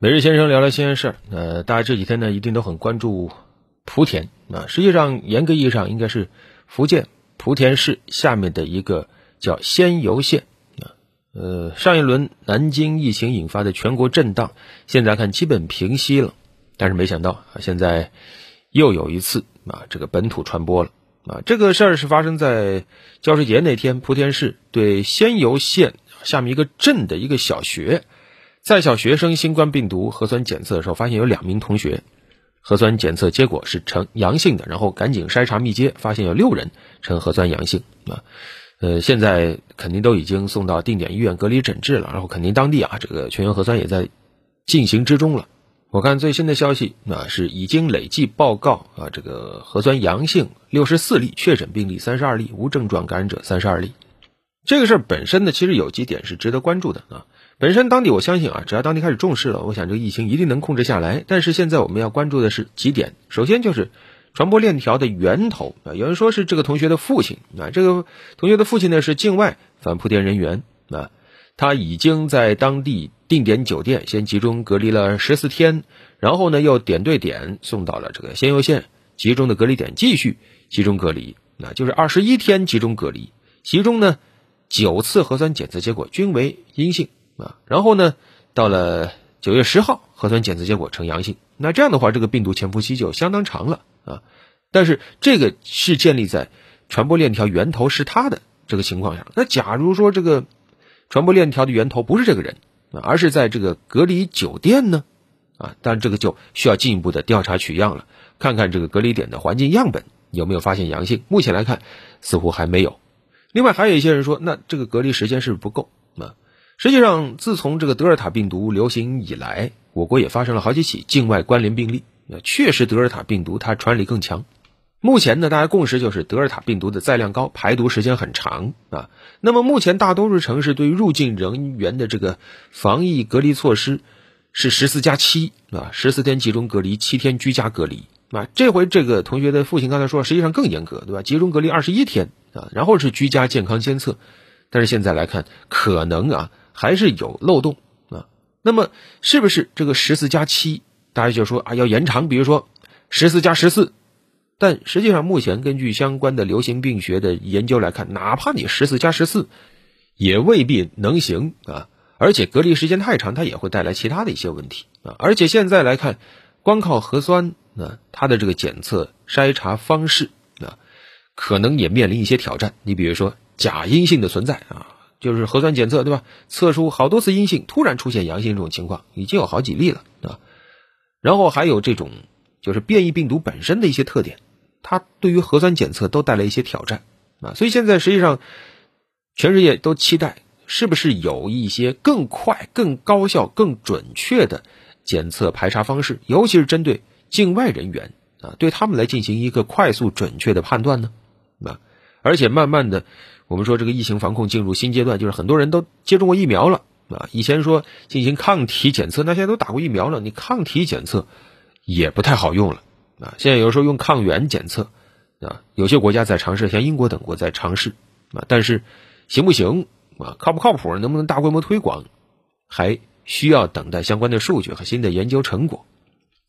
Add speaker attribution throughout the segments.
Speaker 1: 每日先生聊聊新鲜事儿。呃，大家这几天呢，一定都很关注莆田啊。实际上，严格意义上应该是福建莆田市下面的一个叫仙游县啊。呃，上一轮南京疫情引发的全国震荡，现在看基本平息了，但是没想到啊，现在又有一次啊，这个本土传播了啊。这个事儿是发生在教师节那天，莆田市对仙游县下面一个镇的一个小学。在校学生新冠病毒核酸检测的时候，发现有两名同学核酸检测结果是呈阳性的，然后赶紧筛查密接，发现有六人呈核酸阳性啊。呃，现在肯定都已经送到定点医院隔离诊治了，然后肯定当地啊这个全员核酸也在进行之中了。我看最新的消息啊是已经累计报告啊这个核酸阳性六十四例，确诊病例三十二例，无症状感染者三十二例。这个事儿本身呢，其实有几点是值得关注的啊。本身当地我相信啊，只要当地开始重视了，我想这个疫情一定能控制下来。但是现在我们要关注的是几点，首先就是传播链条的源头啊。有人说是这个同学的父亲啊，这个同学的父亲呢是境外返莆田人员啊，他已经在当地定点酒店先集中隔离了十四天，然后呢又点对点送到了这个仙游县集中的隔离点继续集中隔离，那就是二十一天集中隔离，其中呢九次核酸检测结果均为阴性。啊，然后呢，到了九月十号，核酸检测结果呈阳性。那这样的话，这个病毒潜伏期就相当长了啊。但是这个是建立在传播链条源头是他的这个情况下。那假如说这个传播链条的源头不是这个人啊，而是在这个隔离酒店呢？啊，但这个就需要进一步的调查取样了，看看这个隔离点的环境样本有没有发现阳性。目前来看，似乎还没有。另外还有一些人说，那这个隔离时间是不是不够啊？实际上，自从这个德尔塔病毒流行以来，我国也发生了好几起境外关联病例。那确实，德尔塔病毒它传染力更强。目前呢，大家共识就是德尔塔病毒的载量高，排毒时间很长啊。那么，目前大多数城市对于入境人员的这个防疫隔离措施是十四加七啊，十四天集中隔离，七天居家隔离啊。这回这个同学的父亲刚才说，实际上更严格，对吧？集中隔离二十一天啊，然后是居家健康监测。但是现在来看，可能啊。还是有漏洞啊，那么是不是这个十四加七，大家就说啊要延长，比如说十四加十四，但实际上目前根据相关的流行病学的研究来看，哪怕你十四加十四，也未必能行啊，而且隔离时间太长，它也会带来其他的一些问题啊，而且现在来看，光靠核酸那，它的这个检测筛查方式啊，可能也面临一些挑战，你比如说假阴性的存在啊。就是核酸检测对吧？测出好多次阴性，突然出现阳性这种情况已经有好几例了啊。然后还有这种就是变异病毒本身的一些特点，它对于核酸检测都带来一些挑战啊。所以现在实际上全世界都期待是不是有一些更快、更高效、更准确的检测排查方式，尤其是针对境外人员啊，对他们来进行一个快速准确的判断呢？啊，而且慢慢的。我们说这个疫情防控进入新阶段，就是很多人都接种过疫苗了啊。以前说进行抗体检测，那现在都打过疫苗了，你抗体检测也不太好用了啊。现在有时候用抗原检测啊，有些国家在尝试，像英国等国在尝试啊，但是行不行啊，靠不靠谱，能不能大规模推广，还需要等待相关的数据和新的研究成果。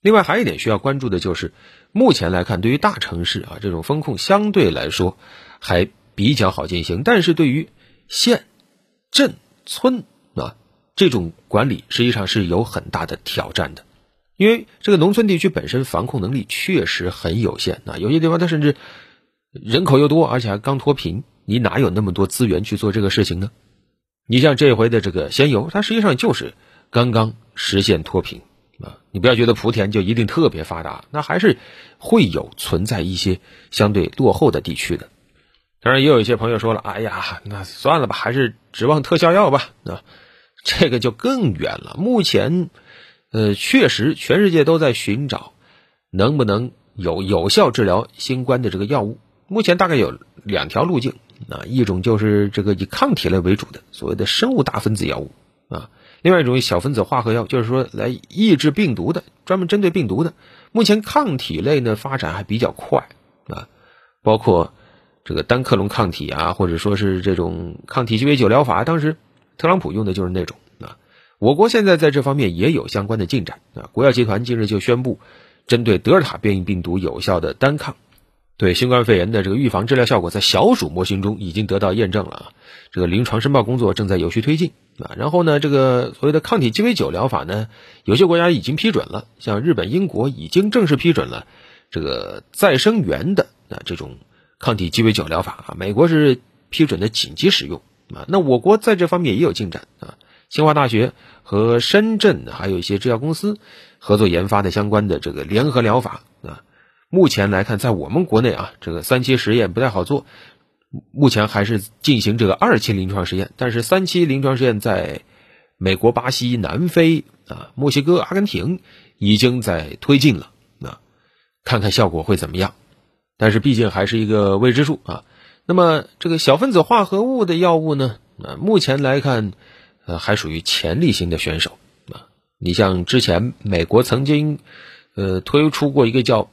Speaker 1: 另外还有一点需要关注的就是，目前来看，对于大城市啊，这种风控相对来说还。比较好进行，但是对于县、镇、村啊这种管理，实际上是有很大的挑战的，因为这个农村地区本身防控能力确实很有限啊，有些地方它甚至人口又多，而且还刚脱贫，你哪有那么多资源去做这个事情呢？你像这回的这个仙游，它实际上就是刚刚实现脱贫啊，你不要觉得莆田就一定特别发达，那还是会有存在一些相对落后的地区的。当然，也有一些朋友说了：“哎呀，那算了吧，还是指望特效药吧。”啊，这个就更远了。目前，呃，确实全世界都在寻找能不能有有效治疗新冠的这个药物。目前大概有两条路径啊，一种就是这个以抗体类为主的所谓的生物大分子药物啊，另外一种小分子化合药，就是说来抑制病毒的，专门针对病毒的。目前抗体类呢发展还比较快啊，包括。这个单克隆抗体啊，或者说是这种抗体鸡尾酒疗法，当时特朗普用的就是那种啊。我国现在在这方面也有相关的进展啊。国药集团近日就宣布，针对德尔塔变异病毒有效的单抗，对新冠肺炎的这个预防治疗效果，在小鼠模型中已经得到验证了啊。这个临床申报工作正在有序推进啊。然后呢，这个所谓的抗体鸡尾酒疗法呢，有些国家已经批准了，像日本、英国已经正式批准了这个再生源的啊这种抗体鸡尾酒疗法啊。美国是批准的紧急使用啊。那我国在这方面也有进展啊。清华大学和深圳还有一些制药公司合作研发的相关的这个联合疗法啊，目前来看，在我们国内啊，这个三期实验不太好做，目前还是进行这个二期临床实验，但是三期临床实验在美国、巴西、南非啊、墨西哥、阿根廷已经在推进了啊，看看效果会怎么样，但是毕竟还是一个未知数啊。那么这个小分子化合物的药物呢，啊，目前来看。呃，还属于潜力型的选手啊。你像之前美国曾经，呃，推出过一个叫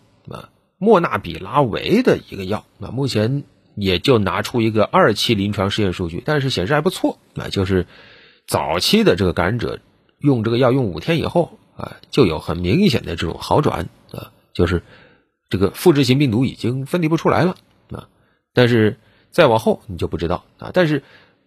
Speaker 1: 莫纳比拉韦的一个药啊，目前也就拿出一个二期临床试验数据，但是显示还不错啊。就是早期的这个感染者用这个药用五天以后啊，就有很明显的这种好转啊，就是这个复制型病毒已经分离不出来了啊。但是再往后你就不知道啊，但是。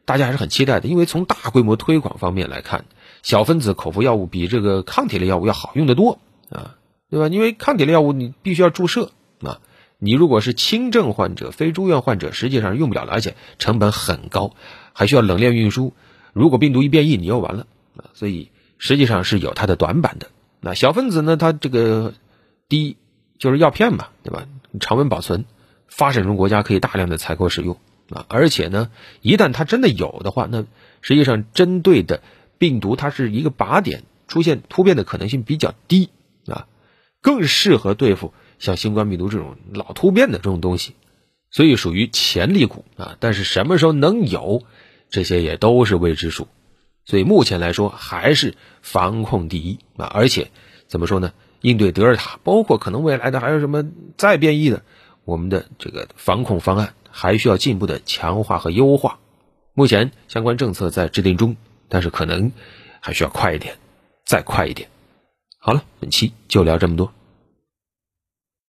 Speaker 1: 大家还是很期待的，因为从大规模推广方面来看，小分子口服药物比这个抗体类药物要好用得多啊，对吧？因为抗体类药物你必须要注射啊，你如果是轻症患者、非住院患者，实际上用不了了，而且成本很高，还需要冷链运输。如果病毒一变异，你又完了啊！所以实际上是有它的短板的。那小分子呢？它这个第一就是药片嘛，对吧？常温保存，发展中国家可以大量的采购使用。啊，而且呢，一旦它真的有的话，那实际上针对的病毒它是一个靶点，出现突变的可能性比较低啊，更适合对付像新冠病毒这种老突变的这种东西，所以属于潜力股啊。但是什么时候能有，这些也都是未知数。所以目前来说还是防控第一啊，而且怎么说呢？应对德尔塔，包括可能未来的还有什么再变异的，我们的这个防控方案。还需要进一步的强化和优化，目前相关政策在制定中，但是可能还需要快一点，再快一点。好了，本期就聊这么多。